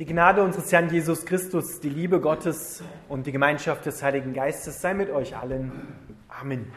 Die Gnade unseres Herrn Jesus Christus, die Liebe Gottes und die Gemeinschaft des Heiligen Geistes sei mit euch allen. Amen.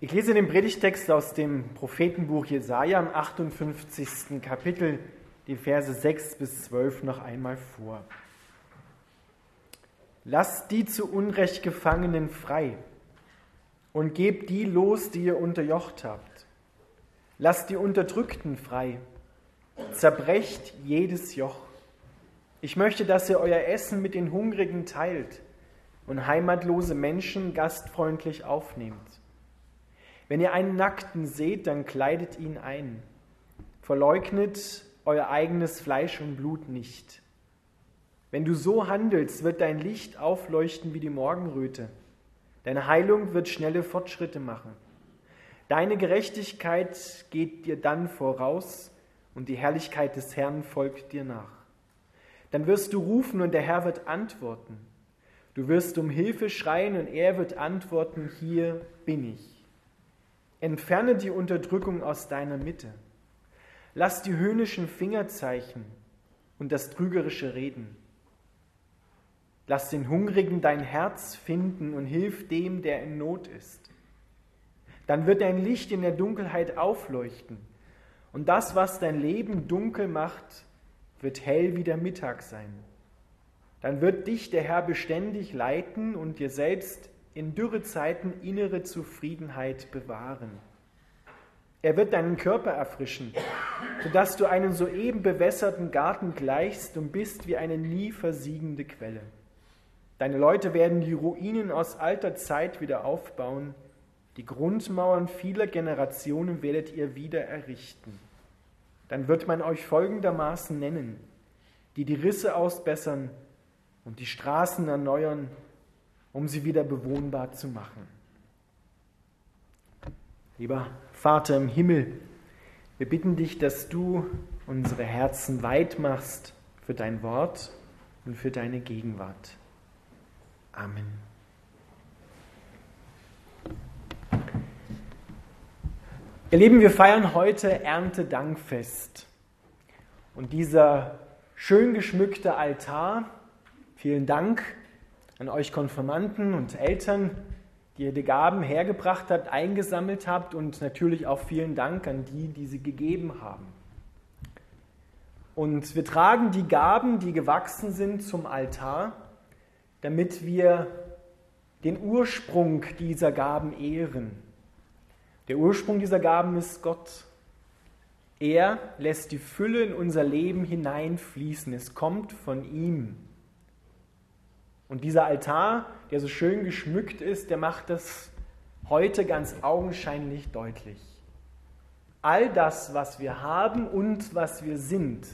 Ich lese den Predigtext aus dem Prophetenbuch Jesaja im 58. Kapitel, die Verse 6 bis 12 noch einmal vor. Lasst die zu Unrecht Gefangenen frei und gebt die los, die ihr unterjocht habt. Lasst die Unterdrückten frei, zerbrecht jedes Joch. Ich möchte, dass ihr euer Essen mit den Hungrigen teilt und heimatlose Menschen gastfreundlich aufnehmt. Wenn ihr einen Nackten seht, dann kleidet ihn ein. Verleugnet euer eigenes Fleisch und Blut nicht. Wenn du so handelst, wird dein Licht aufleuchten wie die Morgenröte. Deine Heilung wird schnelle Fortschritte machen. Deine Gerechtigkeit geht dir dann voraus und die Herrlichkeit des Herrn folgt dir nach. Dann wirst du rufen und der Herr wird antworten. Du wirst um Hilfe schreien und er wird antworten, hier bin ich. Entferne die Unterdrückung aus deiner Mitte. Lass die höhnischen Fingerzeichen und das trügerische Reden. Lass den Hungrigen dein Herz finden und hilf dem, der in Not ist. Dann wird dein Licht in der Dunkelheit aufleuchten und das, was dein Leben dunkel macht, wird hell wie der Mittag sein. Dann wird dich der Herr beständig leiten und dir selbst in Dürrezeiten innere Zufriedenheit bewahren. Er wird deinen Körper erfrischen, sodass du einem soeben bewässerten Garten gleichst und bist wie eine nie versiegende Quelle. Deine Leute werden die Ruinen aus alter Zeit wieder aufbauen. Die Grundmauern vieler Generationen werdet ihr wieder errichten dann wird man euch folgendermaßen nennen, die die Risse ausbessern und die Straßen erneuern, um sie wieder bewohnbar zu machen. Lieber Vater im Himmel, wir bitten dich, dass du unsere Herzen weit machst für dein Wort und für deine Gegenwart. Amen. Ihr Lieben, wir feiern heute Erntedankfest. Und dieser schön geschmückte Altar, vielen Dank an euch Konfirmanden und Eltern, die ihr die Gaben hergebracht habt, eingesammelt habt und natürlich auch vielen Dank an die, die sie gegeben haben. Und wir tragen die Gaben, die gewachsen sind, zum Altar, damit wir den Ursprung dieser Gaben ehren der Ursprung dieser Gaben ist Gott. Er lässt die Fülle in unser Leben hineinfließen. Es kommt von ihm. Und dieser Altar, der so schön geschmückt ist, der macht das heute ganz augenscheinlich deutlich. All das, was wir haben und was wir sind,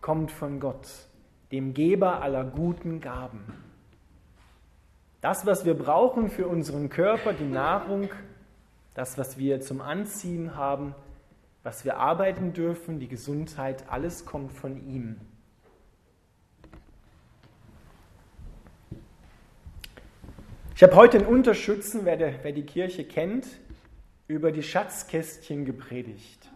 kommt von Gott, dem Geber aller guten Gaben. Das, was wir brauchen für unseren Körper, die Nahrung, das, was wir zum Anziehen haben, was wir arbeiten dürfen, die Gesundheit, alles kommt von ihm. Ich habe heute in Unterschützen, wer, der, wer die Kirche kennt, über die Schatzkästchen gepredigt.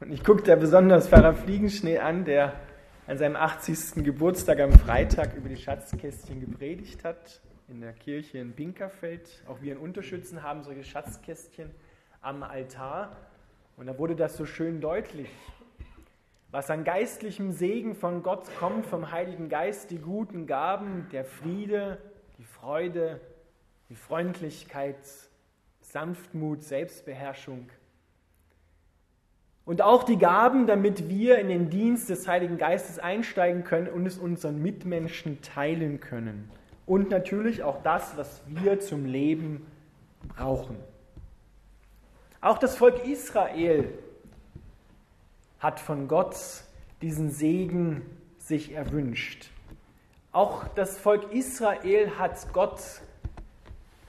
Und ich gucke da besonders Pfarrer Fliegenschnee an, der an seinem 80. Geburtstag am Freitag über die Schatzkästchen gepredigt hat in der Kirche in Pinkerfeld. Auch wir in Unterschützen haben solche Schatzkästchen am Altar. Und da wurde das so schön deutlich. Was an geistlichem Segen von Gott kommt, vom Heiligen Geist, die guten Gaben, der Friede, die Freude, die Freundlichkeit, Sanftmut, Selbstbeherrschung. Und auch die Gaben, damit wir in den Dienst des Heiligen Geistes einsteigen können und es unseren Mitmenschen teilen können und natürlich auch das, was wir zum Leben brauchen. Auch das Volk Israel hat von Gott diesen Segen sich erwünscht. Auch das Volk Israel hat Gott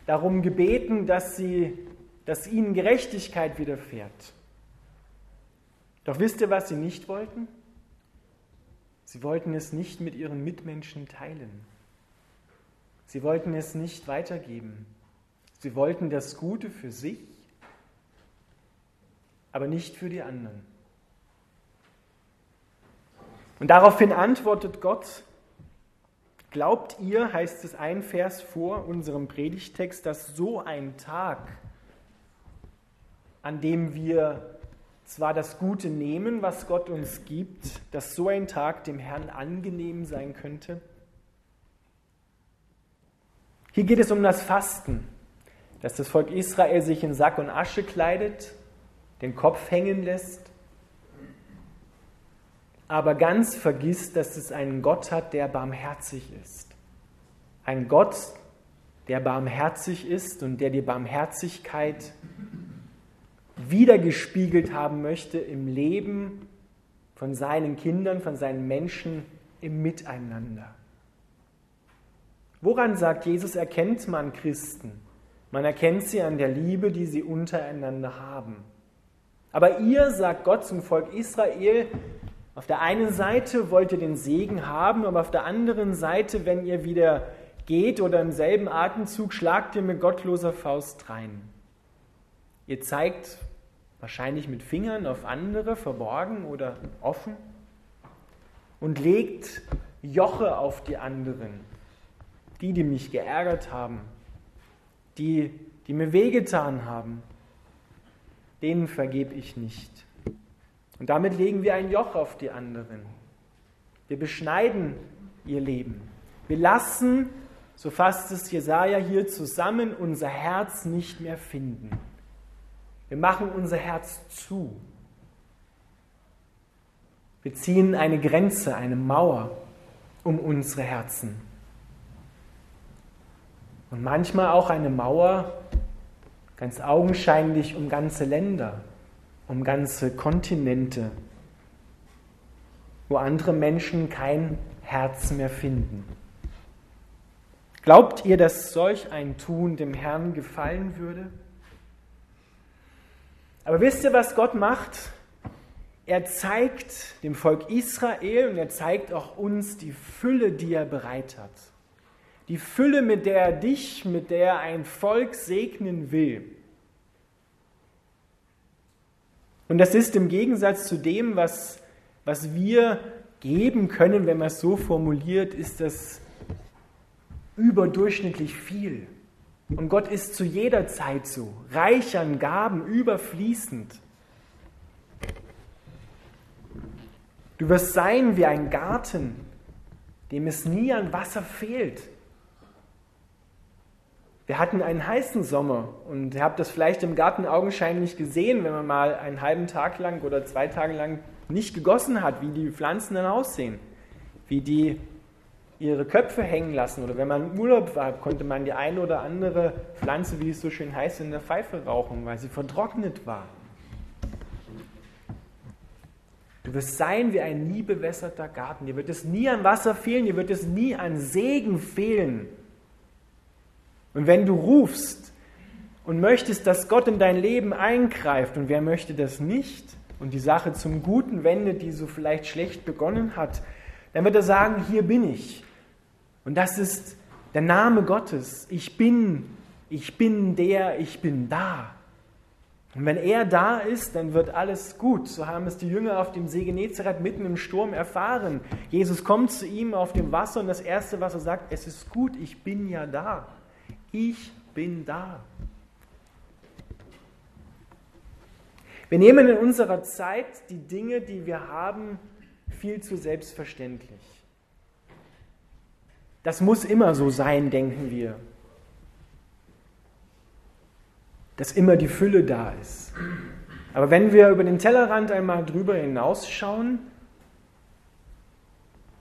darum gebeten, dass, sie, dass ihnen Gerechtigkeit widerfährt. Doch wisst ihr, was sie nicht wollten? Sie wollten es nicht mit ihren Mitmenschen teilen. Sie wollten es nicht weitergeben. Sie wollten das Gute für sich, aber nicht für die anderen. Und daraufhin antwortet Gott, glaubt ihr, heißt es ein Vers vor unserem Predigtext, dass so ein Tag, an dem wir zwar das Gute nehmen, was Gott uns gibt, dass so ein Tag dem Herrn angenehm sein könnte? Hier geht es um das Fasten, dass das Volk Israel sich in Sack und Asche kleidet, den Kopf hängen lässt, aber ganz vergisst, dass es einen Gott hat, der barmherzig ist. Ein Gott, der barmherzig ist und der die Barmherzigkeit wiedergespiegelt haben möchte im Leben von seinen Kindern, von seinen Menschen im Miteinander. Woran sagt Jesus, erkennt man Christen? Man erkennt sie an der Liebe, die sie untereinander haben. Aber ihr, sagt Gott zum Volk Israel, auf der einen Seite wollt ihr den Segen haben, aber auf der anderen Seite, wenn ihr wieder geht oder im selben Atemzug, schlagt ihr mit gottloser Faust rein. Ihr zeigt wahrscheinlich mit Fingern auf andere, verborgen oder offen, und legt Joche auf die anderen, die, die mich geärgert haben, die, die mir wehgetan haben, denen vergebe ich nicht. Und damit legen wir ein Joch auf die anderen. Wir beschneiden ihr Leben. Wir lassen, so fasst es Jesaja hier zusammen, unser Herz nicht mehr finden. Wir machen unser Herz zu. Wir ziehen eine Grenze, eine Mauer um unsere Herzen. Und manchmal auch eine Mauer, ganz augenscheinlich, um ganze Länder, um ganze Kontinente, wo andere Menschen kein Herz mehr finden. Glaubt ihr, dass solch ein Tun dem Herrn gefallen würde? Aber wisst ihr, was Gott macht? Er zeigt dem Volk Israel und er zeigt auch uns die Fülle, die er bereit hat. Die Fülle, mit der er dich, mit der er ein Volk segnen will. Und das ist im Gegensatz zu dem, was, was wir geben können, wenn man es so formuliert, ist das überdurchschnittlich viel. Und Gott ist zu jeder Zeit so, reich an Gaben, überfließend. Du wirst sein wie ein Garten, dem es nie an Wasser fehlt. Wir hatten einen heißen Sommer und ihr habt das vielleicht im Garten augenscheinlich gesehen, wenn man mal einen halben Tag lang oder zwei Tage lang nicht gegossen hat, wie die Pflanzen dann aussehen, wie die ihre Köpfe hängen lassen. Oder wenn man im Urlaub war, konnte man die eine oder andere Pflanze, wie es so schön heißt, in der Pfeife rauchen, weil sie vertrocknet war. Du wirst sein wie ein nie bewässerter Garten. Dir wird es nie an Wasser fehlen, dir wird es nie an Segen fehlen. Und wenn du rufst und möchtest, dass Gott in dein Leben eingreift, und wer möchte das nicht, und die Sache zum Guten wendet, die so vielleicht schlecht begonnen hat, dann wird er sagen, hier bin ich. Und das ist der Name Gottes. Ich bin, ich bin der, ich bin da. Und wenn er da ist, dann wird alles gut. So haben es die Jünger auf dem See Genezareth mitten im Sturm erfahren. Jesus kommt zu ihm auf dem Wasser und das Erste, was er sagt, es ist gut, ich bin ja da. Ich bin da. Wir nehmen in unserer Zeit die Dinge, die wir haben, viel zu selbstverständlich. Das muss immer so sein, denken wir. Dass immer die Fülle da ist. Aber wenn wir über den Tellerrand einmal drüber hinausschauen,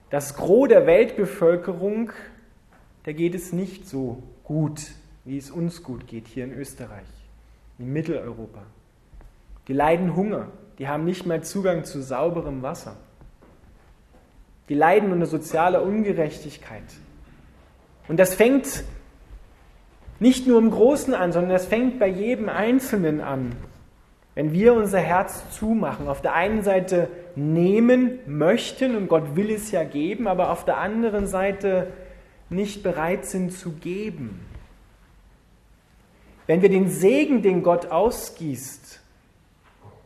das Gros der Weltbevölkerung, da geht es nicht so gut, wie es uns gut geht hier in Österreich, in Mitteleuropa. Die leiden Hunger, die haben nicht mehr Zugang zu sauberem Wasser. Die leiden unter sozialer Ungerechtigkeit. Und das fängt nicht nur im Großen an, sondern das fängt bei jedem Einzelnen an. Wenn wir unser Herz zumachen, auf der einen Seite nehmen möchten, und Gott will es ja geben, aber auf der anderen Seite nicht bereit sind zu geben. Wenn wir den Segen, den Gott ausgießt,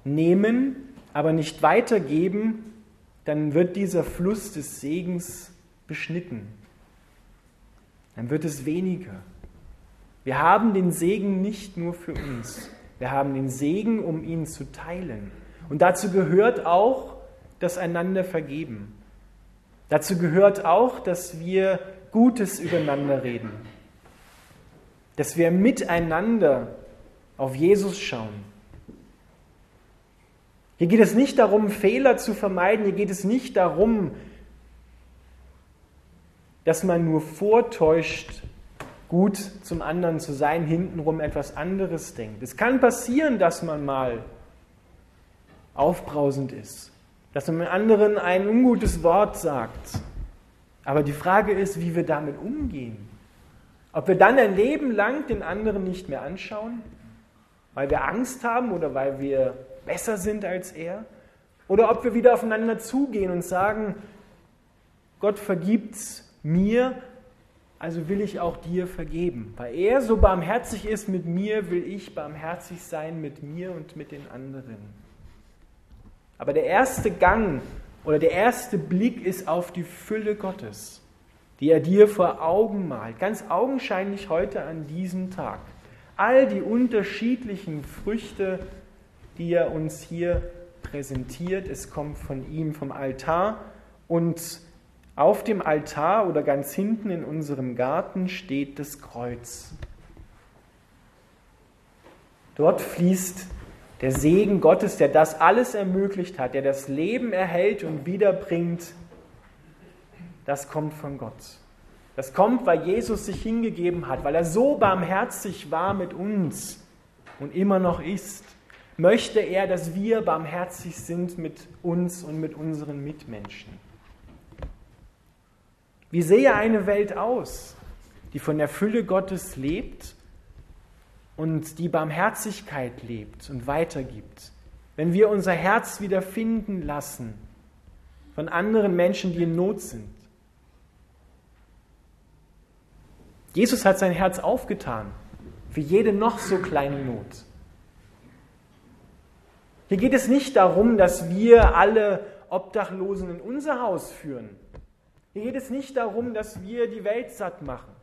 nehmen, aber nicht weitergeben, dann wird dieser Fluss des Segens beschnitten. Dann wird es weniger. Wir haben den Segen nicht nur für uns. Wir haben den Segen, um ihn zu teilen. Und dazu gehört auch das einander vergeben. Dazu gehört auch, dass wir Gutes übereinander reden. Dass wir miteinander auf Jesus schauen. Hier geht es nicht darum, Fehler zu vermeiden. Hier geht es nicht darum, dass man nur vortäuscht, gut zum anderen zu sein, hintenrum etwas anderes denkt. Es kann passieren, dass man mal aufbrausend ist, dass man anderen ein ungutes Wort sagt. Aber die Frage ist, wie wir damit umgehen. Ob wir dann ein Leben lang den anderen nicht mehr anschauen, weil wir Angst haben oder weil wir besser sind als er, oder ob wir wieder aufeinander zugehen und sagen, Gott vergibt's mir, also will ich auch dir vergeben. Weil er so barmherzig ist mit mir, will ich barmherzig sein mit mir und mit den anderen. Aber der erste Gang oder der erste Blick ist auf die Fülle Gottes, die er dir vor Augen malt, ganz augenscheinlich heute an diesem Tag. All die unterschiedlichen Früchte, die er uns hier präsentiert, es kommt von ihm vom Altar und auf dem Altar oder ganz hinten in unserem Garten steht das Kreuz. Dort fließt der Segen Gottes, der das alles ermöglicht hat, der das Leben erhält und wiederbringt. Das kommt von Gott. Das kommt, weil Jesus sich hingegeben hat, weil er so barmherzig war mit uns und immer noch ist. Möchte er, dass wir barmherzig sind mit uns und mit unseren Mitmenschen. Wie sehe eine Welt aus, die von der Fülle Gottes lebt und die Barmherzigkeit lebt und weitergibt? Wenn wir unser Herz wieder finden lassen von anderen Menschen, die in Not sind. Jesus hat sein Herz aufgetan für jede noch so kleine Not. Hier geht es nicht darum, dass wir alle Obdachlosen in unser Haus führen. Hier geht es nicht darum, dass wir die Welt satt machen.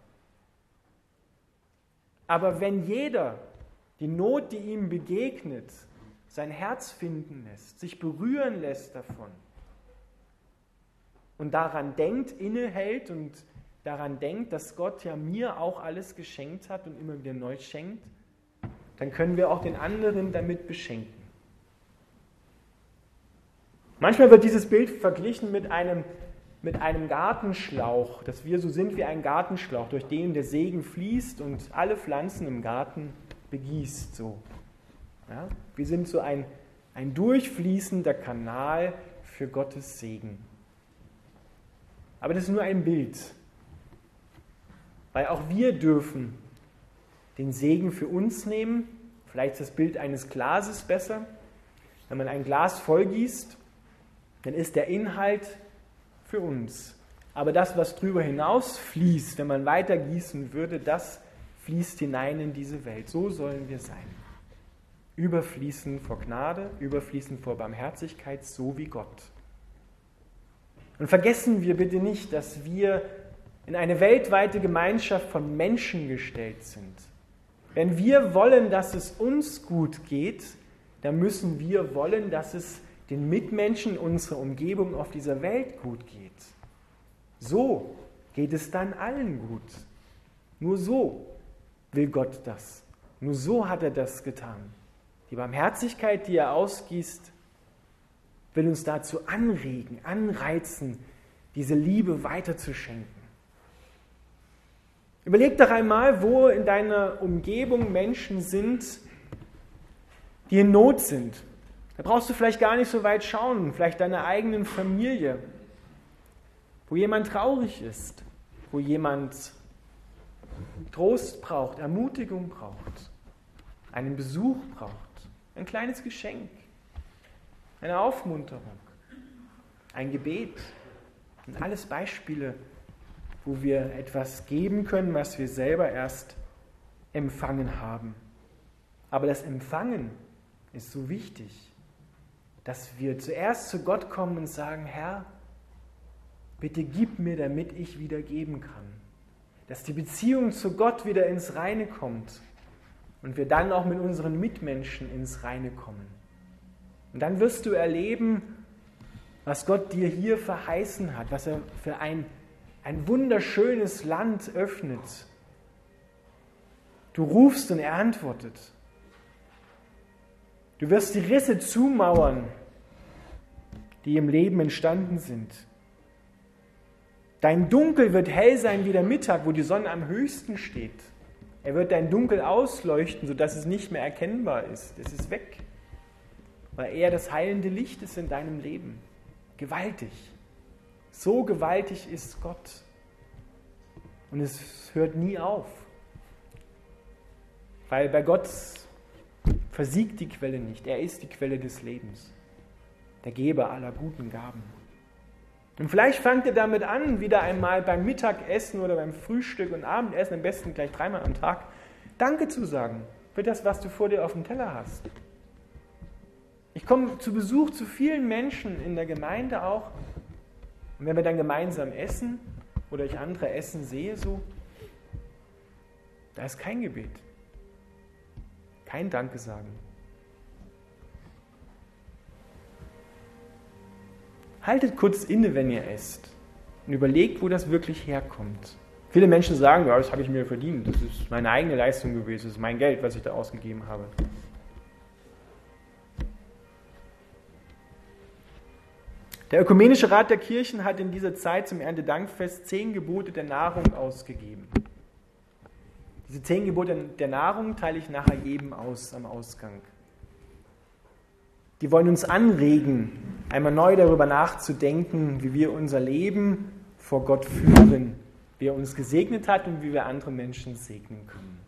Aber wenn jeder die Not, die ihm begegnet, sein Herz finden lässt, sich berühren lässt davon und daran denkt, innehält und daran denkt, dass Gott ja mir auch alles geschenkt hat und immer wieder neu schenkt, dann können wir auch den anderen damit beschenken. Manchmal wird dieses Bild verglichen mit einem mit einem Gartenschlauch, dass wir so sind wie ein Gartenschlauch, durch den der Segen fließt und alle Pflanzen im Garten begießt. So. Ja? Wir sind so ein, ein durchfließender Kanal für Gottes Segen. Aber das ist nur ein Bild, weil auch wir dürfen den Segen für uns nehmen. Vielleicht ist das Bild eines Glases besser. Wenn man ein Glas vollgießt, dann ist der Inhalt für uns. Aber das, was drüber hinaus fließt, wenn man weiter gießen würde, das fließt hinein in diese Welt. So sollen wir sein. Überfließen vor Gnade, überfließen vor Barmherzigkeit, so wie Gott. Und vergessen wir bitte nicht, dass wir in eine weltweite Gemeinschaft von Menschen gestellt sind. Wenn wir wollen, dass es uns gut geht, dann müssen wir wollen, dass es den Mitmenschen, unserer Umgebung auf dieser Welt gut geht. So geht es dann allen gut. Nur so will Gott das. Nur so hat er das getan. Die Barmherzigkeit, die er ausgießt, will uns dazu anregen, anreizen, diese Liebe weiterzuschenken. Überleg doch einmal, wo in deiner Umgebung Menschen sind, die in Not sind, da brauchst du vielleicht gar nicht so weit schauen, vielleicht deiner eigenen Familie, wo jemand traurig ist, wo jemand Trost braucht, Ermutigung braucht, einen Besuch braucht, ein kleines Geschenk, eine Aufmunterung, ein Gebet. Und alles Beispiele, wo wir etwas geben können, was wir selber erst empfangen haben. Aber das Empfangen ist so wichtig. Dass wir zuerst zu Gott kommen und sagen, Herr, bitte gib mir, damit ich wieder geben kann. Dass die Beziehung zu Gott wieder ins Reine kommt und wir dann auch mit unseren Mitmenschen ins Reine kommen. Und dann wirst du erleben, was Gott dir hier verheißen hat, was er für ein, ein wunderschönes Land öffnet. Du rufst und er antwortet. Du wirst die Risse zumauern, die im Leben entstanden sind. Dein Dunkel wird hell sein wie der Mittag, wo die Sonne am höchsten steht. Er wird dein Dunkel ausleuchten, sodass es nicht mehr erkennbar ist. Es ist weg, weil er das heilende Licht ist in deinem Leben. Gewaltig. So gewaltig ist Gott. Und es hört nie auf. Weil bei Gott versiegt die Quelle nicht. Er ist die Quelle des Lebens, der Geber aller guten Gaben. Und vielleicht fangt ihr damit an, wieder einmal beim Mittagessen oder beim Frühstück und Abendessen, am besten gleich dreimal am Tag, Danke zu sagen für das, was du vor dir auf dem Teller hast. Ich komme zu Besuch zu vielen Menschen in der Gemeinde auch. Und wenn wir dann gemeinsam essen oder ich andere essen sehe, so, da ist kein Gebet. Kein Danke sagen. Haltet kurz inne, wenn ihr esst und überlegt, wo das wirklich herkommt. Viele Menschen sagen, ja, das habe ich mir verdient, das ist meine eigene Leistung gewesen, das ist mein Geld, was ich da ausgegeben habe. Der Ökumenische Rat der Kirchen hat in dieser Zeit zum Erntedankfest zehn Gebote der Nahrung ausgegeben. Diese zehn Gebote der Nahrung teile ich nachher jedem aus am Ausgang. Die wollen uns anregen, einmal neu darüber nachzudenken, wie wir unser Leben vor Gott führen, wie er uns gesegnet hat und wie wir andere Menschen segnen können.